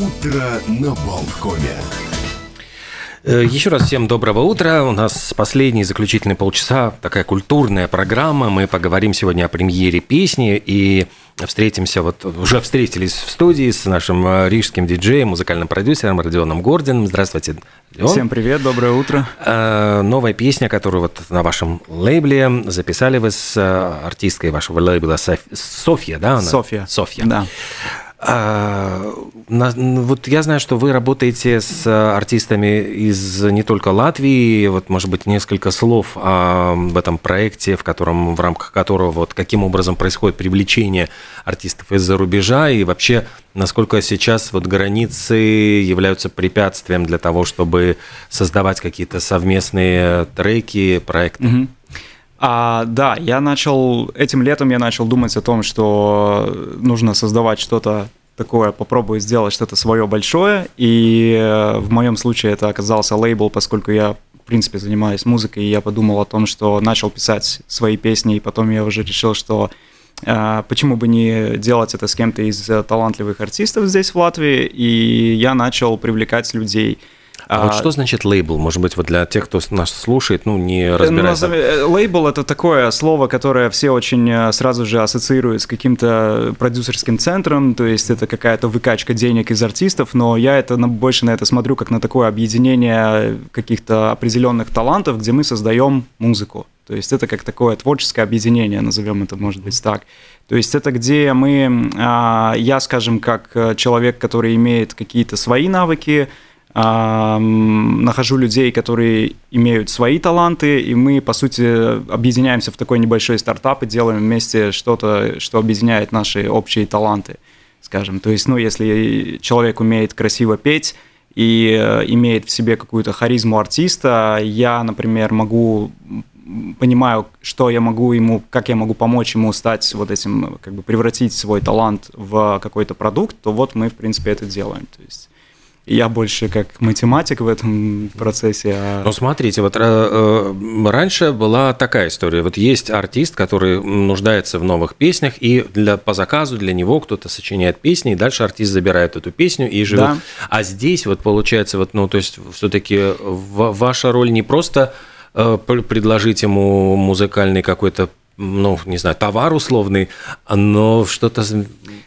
Утро на Болткоме. Э, Еще раз всем доброго утра. У нас последний заключительный полчаса, такая культурная программа. Мы поговорим сегодня о премьере песни и встретимся, вот уже встретились в студии с нашим э, рижским диджеем, музыкальным продюсером Родионом Гординым. Здравствуйте, Родион. Всем привет, доброе утро. Э, Новая песня, которую вот на вашем лейбле записали вы с артисткой вашего лейбла Соф- Софья, да? она? Софья. Софья. Да. А, вот я знаю, что вы работаете с артистами из не только Латвии. Вот, может быть, несколько слов об этом проекте, в котором, в рамках которого вот каким образом происходит привлечение артистов из-за рубежа и вообще насколько сейчас вот границы являются препятствием для того, чтобы создавать какие-то совместные треки, проекты. Мгм. А, да, я начал, этим летом я начал думать о том, что нужно создавать что-то такое, попробую сделать что-то свое большое, и э, в моем случае это оказался лейбл, поскольку я, в принципе, занимаюсь музыкой, и я подумал о том, что начал писать свои песни, и потом я уже решил, что э, почему бы не делать это с кем-то из э, талантливых артистов здесь, в Латвии, и я начал привлекать людей. А вот А, что значит лейбл? Может быть, вот для тех, кто нас слушает, ну, не Ну, разбирается. э, Лейбл это такое слово, которое все очень э, сразу же ассоциируют с каким-то продюсерским центром, то есть это какая-то выкачка денег из артистов, но я это на- больше на это смотрю как на такое объединение каких-то определенных талантов, где мы создаем музыку. То есть это как такое творческое объединение, назовем это, может быть, так. То есть это где мы, а, я, скажем, как э, человек, который имеет какие-то свои навыки, нахожу людей, которые имеют свои таланты, и мы, по сути, объединяемся в такой небольшой стартап и делаем вместе что-то, что объединяет наши общие таланты, скажем. То есть, ну, если человек умеет красиво петь и э, имеет в себе какую-то харизму артиста, я, например, могу понимаю, что я могу ему, как я могу помочь ему стать вот этим, как бы превратить свой талант в какой-то продукт, то вот мы, в принципе, это делаем. То есть я больше как математик в этом процессе. а- Ну, смотрите, вот э, э, раньше была такая история. Вот есть артист, который нуждается в новых песнях, и для, по заказу для него кто-то сочиняет песни, и дальше артист забирает эту песню и живет. Да. А здесь вот получается, вот, ну, то есть все-таки ваша роль не просто э, пр- предложить ему музыкальный какой-то ну, не знаю, товар условный, но что-то...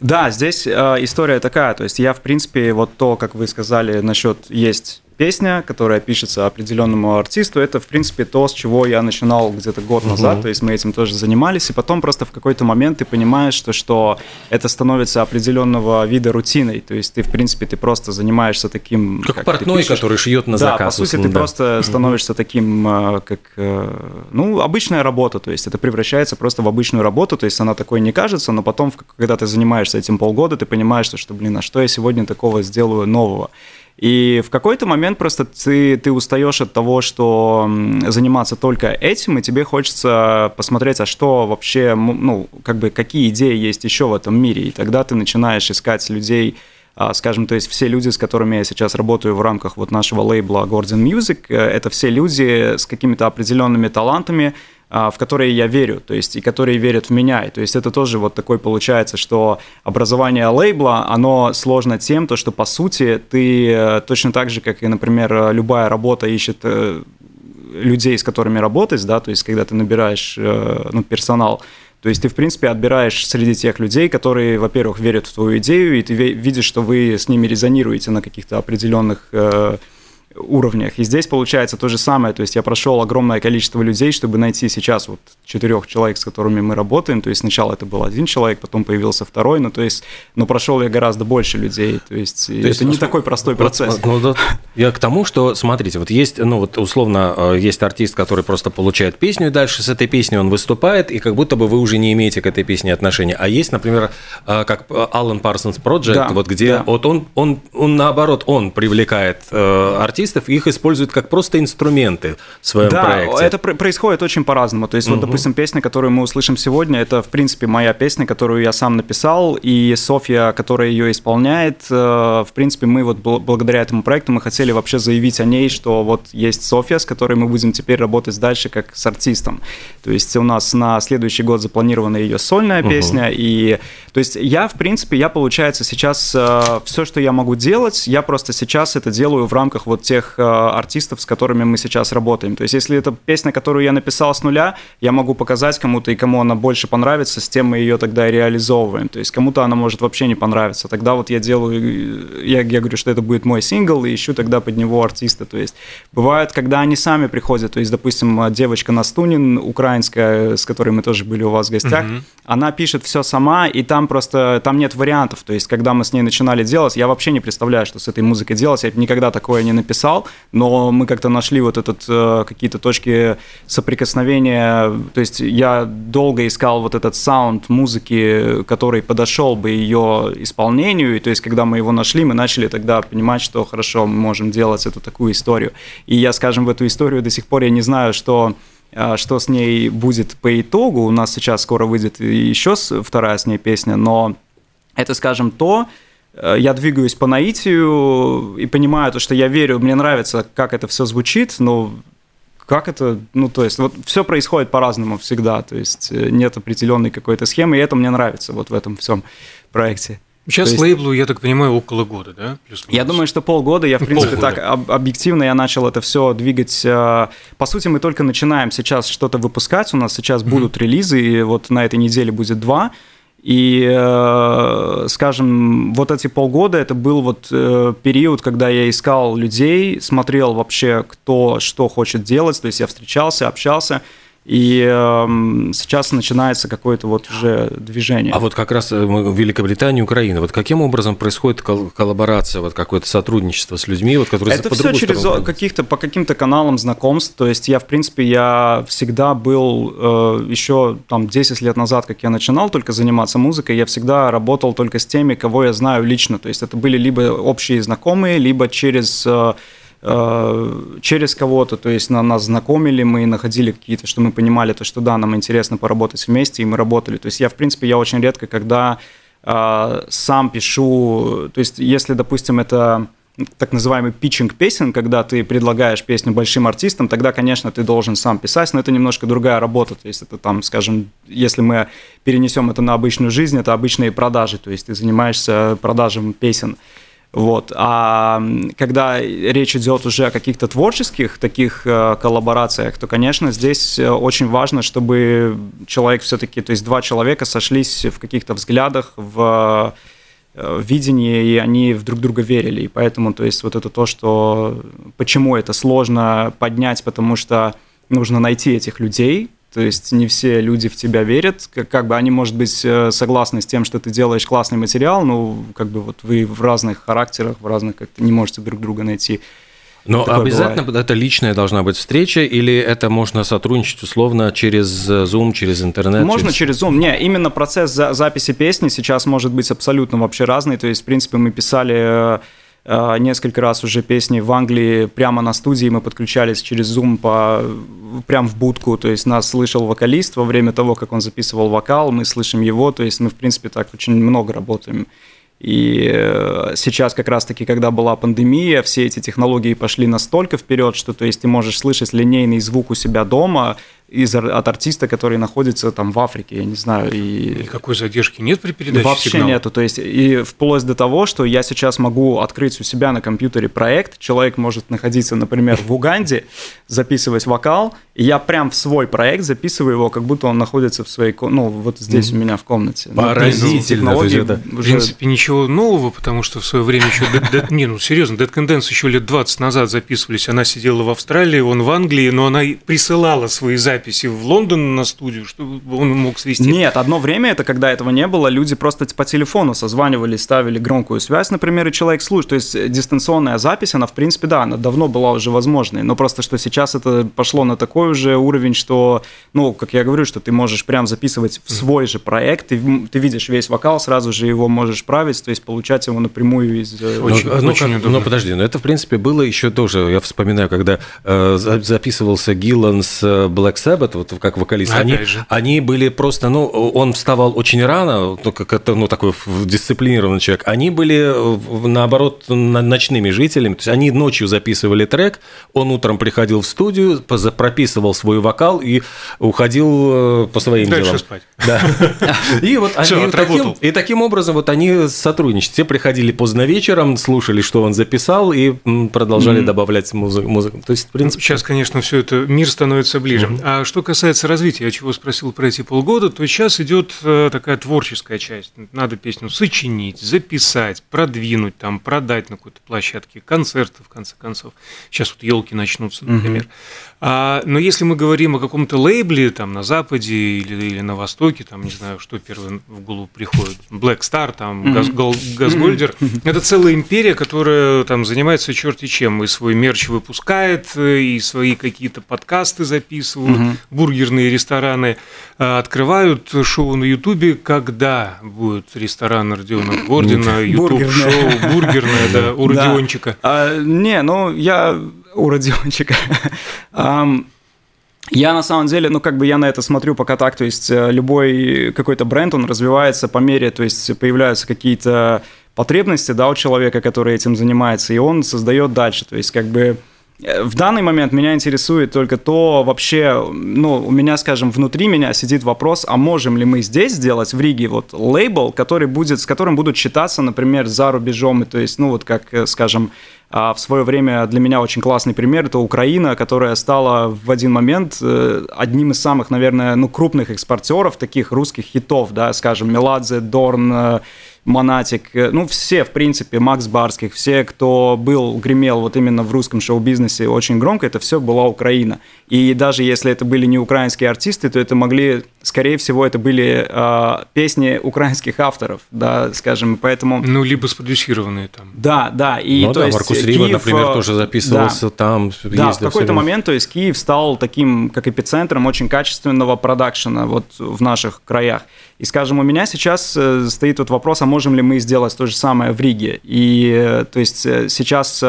Да, здесь э, история такая, то есть я, в принципе, вот то, как вы сказали, насчет есть песня, которая пишется определенному артисту, это, в принципе, то, с чего я начинал где-то год назад, то есть мы этим тоже занимались, и потом просто в какой-то момент ты понимаешь, что, что это становится определенного вида рутиной, то есть ты, в принципе, ты просто занимаешься таким... Как, ты портной, который шьет на да, заказ. по сути, условно, ты да. просто становишься таким, э, как, э, ну, обычная работа, то есть это превращается просто в обычную работу, то есть она такой не кажется, но потом, когда ты занимаешься этим полгода, ты понимаешь, что, что блин, а что я сегодня такого сделаю нового? И в какой-то момент просто ты, ты устаешь от того, что заниматься только этим, и тебе хочется посмотреть, а что вообще, ну, как бы, какие идеи есть еще в этом мире. И тогда ты начинаешь искать людей, а, скажем, то есть все люди, с которыми я сейчас работаю в рамках вот нашего лейбла Gordon Music, э, это все люди с какими-то определенными талантами, в которые я верю, то есть и которые верят в меня. И, то есть это тоже вот такой получается, что образование лейбла, оно сложно тем, то, что по сути ты э, точно так же, как и, например, э, любая работа ищет э, людей, с которыми работать, да, то есть когда ты набираешь ну, персонал, то есть ты, в принципе, отбираешь среди тех людей, которые, во-первых, верят в твою идею, и ты видишь, что вы с ними резонируете на каких-то определенных уровнях. И здесь получается то же самое. То есть я прошел огромное количество людей, чтобы найти сейчас вот четырех человек, с которыми мы работаем. То есть сначала это был один человек, потом появился второй. Ну, то есть, но прошел я гораздо больше людей. То есть, То есть, это не ну, такой простой Вот, процесс. ну, вот я к тому, что, смотрите, вот есть, ну, вот условно, э, есть артист, который просто получает песню, и дальше с этой песней он выступает, и как будто бы вы уже не имеете к этой песне отношения. А есть, например, э, как Алан Парсонс Project, Да, вот где да. вот он, он, он, наоборот, он привлекает э, артиста, артистов, их используют как просто инструменты в своем да, проекте. это происходит очень по-разному. То есть, угу. вот, допустим, песня, которую мы услышим сегодня, это, в принципе, моя песня, которую я сам написал, и Софья, которая ее исполняет, э, в принципе, мы вот благодаря этому проекту мы хотели вообще заявить о ней, что вот есть Софья, с которой мы будем теперь работать дальше как с артистом. То есть у нас на следующий год запланирована ее сольная угу. песня, и то есть я, в принципе, я, получается, сейчас э, все, что я могу делать, я просто сейчас это делаю в рамках вот тех э, артистов, с которыми мы сейчас работаем. То есть если это песня, которую я написал с нуля, я могу показать кому-то, и кому она больше понравится, с тем мы ее тогда и реализовываем. То есть кому-то она может вообще не понравиться. Тогда вот я делаю, я, я говорю, что это будет мой сингл, и ищу тогда под него артиста. То есть бывает, когда они сами приходят, то есть, допустим, девочка Настунин, украинская, с которой мы тоже были у вас в гостях, угу. она пишет все сама, и там просто, там нет вариантов. То есть, когда мы с ней начинали делать, я вообще не представляю, что с этой музыкой делать, я никогда такое не написал, но мы как-то нашли вот этот, э, какие-то точки соприкосновения, то есть я долго искал вот этот саунд музыки, который подошел бы ее исполнению, и то есть, когда мы его нашли, мы начали тогда понимать, что хорошо, мы можем делать эту такую историю. И я, скажем, в эту историю до сих пор я не знаю, что а, что с ней будет по итогу. У нас сейчас скоро выйдет еще вторая с ней песня, но это, скажем, то, э, я двигаюсь по наитию и понимаю то, что я верю, мне нравится, как это все звучит, но как это, ну, то есть, вот все происходит по-разному всегда, то есть э, нет определенной какой-то схемы, и это мне нравится вот в этом всем проекте. Сейчас есть... лейблу, я так понимаю, около года, да? Плюс я думаю, что полгода. Я, в принципе, полгода. так объективно я начал это все двигать. Э, по сути, мы только начинаем сейчас что-то выпускать. У нас сейчас mm-hmm. будут релизы, и вот на этой неделе будет два. И, э, скажем, вот эти полгода это был вот э, период, когда я искал людей, смотрел вообще, кто что хочет делать. То есть я встречался, общался. И э, сейчас начинается какое-то вот уже движение. А вот как раз э, Великобритания, Украина, вот каким образом происходит кол- коллаборация, вот какое-то сотрудничество с людьми, вот, которые Это все через каких-то, по каким-то каналам знакомств, то есть я, в принципе, я всегда был, э, еще там 10 лет назад, как я начинал только заниматься музыкой, я всегда работал только с теми, кого я знаю лично, то есть это были либо общие знакомые, либо через... Э, через кого-то, то есть на нас знакомили, мы находили какие-то, что мы понимали, то, что да, нам интересно поработать вместе, и мы работали. То есть я, в принципе, я очень редко, когда э, сам пишу, то есть если, допустим, это так называемый питчинг песен, когда ты предлагаешь песню большим артистам, тогда, конечно, ты должен сам писать, но это немножко другая работа. То есть это там, скажем, если мы перенесем это на обычную жизнь, это обычные продажи, то есть ты занимаешься продажем песен. Вот. А когда речь идет уже о каких-то творческих таких э, коллаборациях, то, конечно, здесь э, очень важно, чтобы человек все-таки, то есть два человека сошлись в каких-то взглядах, в э, видении, и они в друг друга верили. И поэтому, то есть вот это то, что почему это сложно поднять, потому что нужно найти этих людей, то есть не все люди в тебя верят, как, как бы они, может быть, э, согласны с тем, что ты делаешь классный материал, но как бы вот вы в разных характерах, в разных как-то не можете друг друга найти. Но Такое обязательно бывает. это личная должна быть встреча, или это можно сотрудничать условно через Zoom, через интернет? Можно через, через Zoom. Не, именно процесс за записи песни сейчас может быть абсолютно вообще разный. То есть, в принципе, мы писали э, Э, несколько раз уже песни в Англии прямо на студии мы подключались через Zoom по, прям в будку, то есть нас слышал вокалист во время того, как он записывал вокал, мы слышим его, то есть мы, в принципе, так очень много работаем. И э, сейчас как раз-таки, когда была пандемия, все эти технологии пошли настолько вперед, что то есть ты можешь слышать линейный звук у себя дома, из, от артиста, который находится там в Африке, я не знаю. И... Никакой задержки нет при передаче Вообще сигнала? нету. То есть и вплоть до того, что я сейчас могу открыть у себя на компьютере проект, человек может находиться, например, в Уганде, записывать вокал, и я прям в свой проект записываю его, как будто он находится в своей, ну, вот здесь mm-hmm. у меня в комнате. Ну, Поразительно. Ну, это... В принципе, ничего нового, потому что в свое время еще, не, ну, серьезно, Dead Condense еще лет 20 назад записывались, она сидела в Австралии, он в Англии, но она присылала свои записи записи в Лондон на студию, чтобы он мог свести? Нет, одно время это, когда этого не было, люди просто по телефону созванивались, ставили громкую связь, например, и человек слушает. То есть э, дистанционная запись, она, в принципе, да, она давно была уже возможной, но просто что сейчас это пошло на такой уже уровень, что, ну, как я говорю, что ты можешь прям записывать в свой же проект, ты, ты видишь весь вокал, сразу же его можешь править, то есть получать его напрямую из... Э, очень, ну, очень ну, как, ну, подожди, но это, в принципе, было еще тоже, я вспоминаю, когда э, записывался Гиллан с э, Black Sabbath, вот как вокалист, они, они были просто, ну, он вставал очень рано, как это, ну, такой дисциплинированный человек, они были, наоборот, ночными жителями, то есть они ночью записывали трек, он утром приходил в студию, прописывал свой вокал и уходил э, по своим Дальше делам. спать. Да. И вот они таким, и таким образом вот они сотрудничали. Все приходили поздно вечером, слушали, что он записал, и продолжали добавлять музыку. То есть, в принципе... Сейчас, конечно, все это, мир становится ближе. А что касается развития, я чего спросил про эти полгода, то сейчас идет э, такая творческая часть. Надо песню сочинить, записать, продвинуть, там, продать на какой-то площадке, концерты, в конце концов. Сейчас вот елки начнутся, например. А, но если мы говорим о каком-то лейбле там на Западе или, или на Востоке, там, не знаю, что первым в голову приходит, Black Star, там, mm-hmm. Газгольдер, mm-hmm. это целая империя, которая там занимается черти чем, и свой мерч выпускает, и свои какие-то подкасты записывают, mm-hmm. бургерные рестораны а, открывают шоу на Ютубе, когда будет ресторан Родиона Гордина, Ютуб-шоу, бургерное, да, у Родиончика. А, не, ну, я у Родиончика. Я на самом деле, ну как бы я на это смотрю пока так, то есть э, любой какой-то бренд, он развивается по мере, то есть появляются какие-то потребности, да, у человека, который этим занимается, и он создает дальше, то есть как бы э, в данный момент меня интересует только то вообще, ну, у меня, скажем, внутри меня сидит вопрос, а можем ли мы здесь сделать в Риге вот лейбл, который будет, с которым будут считаться, например, за рубежом, и то есть, ну, вот как, э, скажем, а в свое время для меня очень классный пример – это Украина, которая стала в один момент э, одним из самых, наверное, ну, крупных экспортеров таких русских хитов, да, скажем, Меладзе, Дорн, э, Монатик, э, ну, все, в принципе, Макс Барских, все, кто был, гремел вот именно в русском шоу-бизнесе очень громко, это все была Украина. И даже если это были не украинские артисты, то это могли, скорее всего, это были э, песни украинских авторов, да, скажем, поэтому... Ну, либо спродюсированные там. Да, да, и ну, то да, есть Маркус Рива, Киев, например, э, тоже записывался да, там. Да, в какой-то момент, то есть Киев стал таким, как эпицентром очень качественного продакшена вот в наших краях. И, скажем, у меня сейчас э, стоит вот вопрос, а можем ли мы сделать то же самое в Риге? И, э, то есть, э, сейчас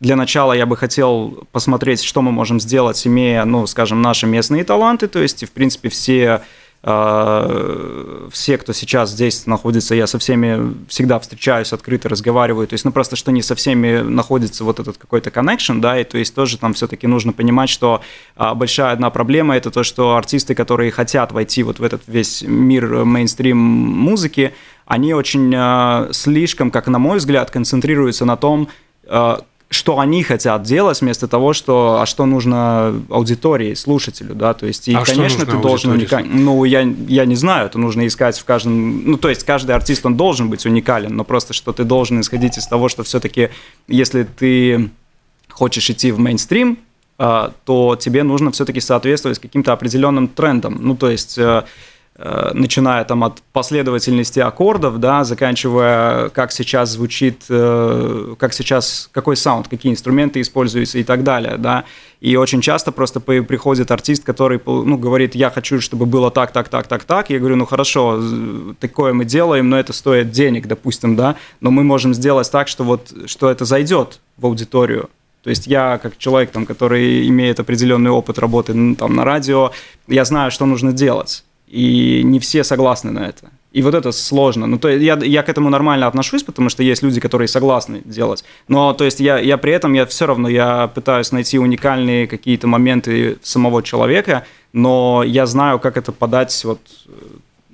для начала я бы хотел посмотреть, что мы можем сделать, имея, ну, скажем, наши местные таланты, то есть, в принципе, все все, кто сейчас здесь находится, я со всеми всегда встречаюсь, открыто разговариваю, то есть, ну, просто что не со всеми находится вот этот какой-то connection, да, и то есть тоже там все-таки нужно понимать, что а, большая одна проблема – это то, что артисты, которые хотят войти вот в этот весь мир мейнстрим музыки, они очень а, слишком, как на мой взгляд, концентрируются на том, что они хотят делать вместо того, что, а что нужно аудитории, слушателю, да, то есть, и, а конечно, ты должен уникален, ну, я, я не знаю, это нужно искать в каждом, ну, то есть, каждый артист, он должен быть уникален, но просто, что ты должен исходить из того, что все-таки, если ты хочешь идти в мейнстрим, а, то тебе нужно все-таки соответствовать каким-то определенным трендам, ну, то есть, э, Э, начиная там от последовательности аккордов, да, заканчивая, как сейчас звучит, э, как сейчас, какой саунд, какие инструменты используются и так далее, да. И очень часто просто приходит артист, который, ну, говорит, я хочу, чтобы было так, так, так, так, так. Я говорю, ну, хорошо, такое мы делаем, но это стоит денег, допустим, да, но мы можем сделать так, что вот, что это зайдет в аудиторию, то есть я, как человек, там, который имеет определенный опыт работы там, на радио, я знаю, что нужно делать и не все согласны на это. И вот это сложно. Ну, то есть я, я к этому нормально отношусь, потому что есть люди, которые согласны делать. Но, то есть я, я при этом, я все равно, я пытаюсь найти уникальные какие-то моменты самого человека, но я знаю, как это подать вот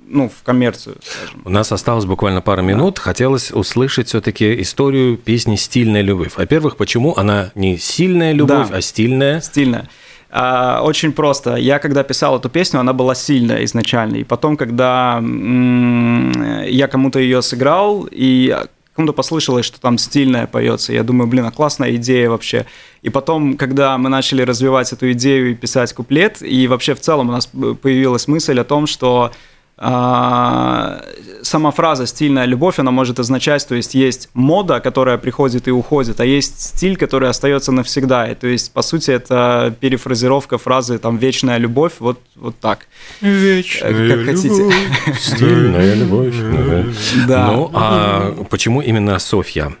ну, в коммерцию, скажем. У нас осталось буквально пара минут. Да. Хотелось услышать все-таки историю песни «Стильная любовь». Во-первых, почему она не сильная любовь, да. а стильная? Стильная. А, очень просто. Я когда писал эту песню, она была сильная изначально. И потом, когда я кому-то ее сыграл, и кому-то послышалось, что там стильная поется. Я думаю, блин, а классная идея вообще. И потом, когда мы начали развивать эту идею и писать куплет, и вообще в целом у нас появилась мысль о том, что сама фраза «стильная любовь», она может означать, то есть есть мода, которая приходит и уходит, а есть стиль, который остается навсегда. И, то есть, по сути, это перефразировка фразы там «вечная любовь», вот, вот так. Вечная Как любовь. хотите. Стильная любовь. Да. Ну, а почему именно Софья?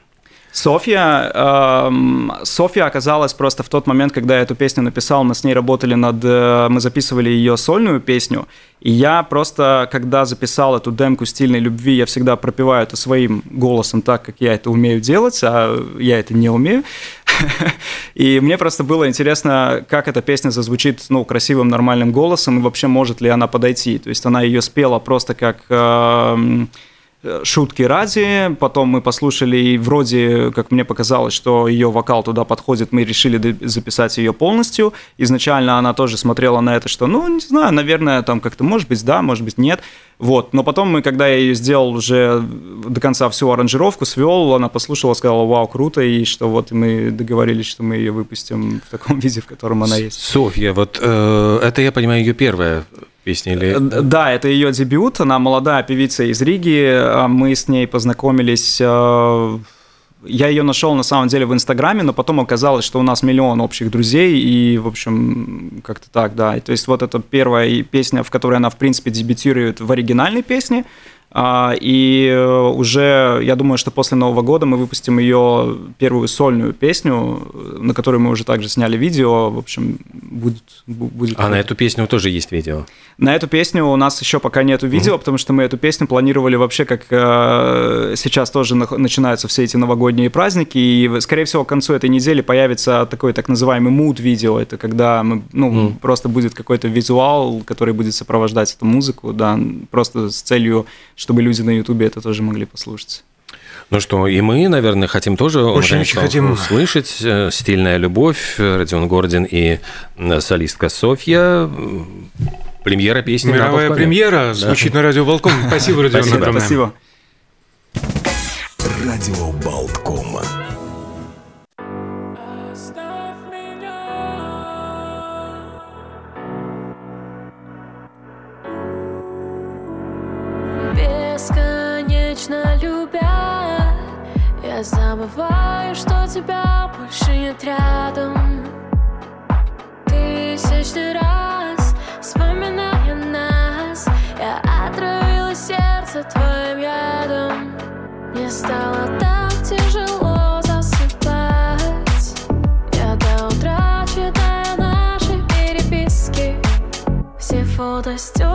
Софья, эм, Софья оказалась просто в тот момент, когда я эту песню написал, мы с ней работали над, э, мы записывали ее сольную песню, и я просто, когда записал эту демку стильной любви, я всегда пропеваю это своим голосом так, как я это умею делать, а я это не умею. И мне просто было интересно, как эта песня зазвучит, ну, красивым, нормальным голосом, и вообще может ли она подойти. То есть она ее спела просто как эм, шутки ради, потом мы послушали, и вроде, как мне показалось, что ее вокал туда подходит, мы решили записать ее полностью. Изначально она тоже смотрела на это, что, ну, не знаю, наверное, там как-то, может быть, да, может быть, нет. Вот, но потом мы, когда я ее сделал уже до конца всю аранжировку, свел, она послушала, сказала, вау, круто, и что вот мы договорились, что мы ее выпустим в таком виде, в котором она есть. Софья, вот э, это, я понимаю, ее первая песня или... Э, Да, это ее дебют. Она молодая певица из Риги. А Мы с ней познакомились. э, Я ее нашел на самом деле в Инстаграме, но потом оказалось, что у нас миллион общих друзей, и, в общем, как-то так, да. То есть вот это первая песня, в которой она, в принципе, дебютирует в оригинальной песне. А, И э, уже, я думаю, что после Нового года мы выпустим ее первую сольную песню, э, на которую мы уже также сняли видео. В общем, будет... бу- будет А на эту песню тоже есть видео. на эту песню у нас еще пока нету видео, потому что мы эту песню планировали вообще как э, сейчас тоже нах- начинаются все эти новогодние праздники, и скорее всего к концу этой недели появится такой так называемый mood видео, это когда мы, ну просто будет какой-то визуал, который будет сопровождать эту музыку, да, просто с целью, чтобы люди на Ютубе это тоже могли послушать. Ну что, и мы, наверное, хотим тоже Очень наконец-то хотим. услышать э, «Стильная любовь», э, Родион Гордин и э, солистка Софья. Премьера песни Мировая премьера звучит на радио Волком. Спасибо, Родион, Спасибо. огромное. Спасибо. Радио Болтком. Забываю, что тебя больше нет рядом. Тысячный раз вспоминая нас Я отравила сердце твоим ядом. Мне стало так тяжело засыпать. Я до утра читаю наши переписки. Все фото стерты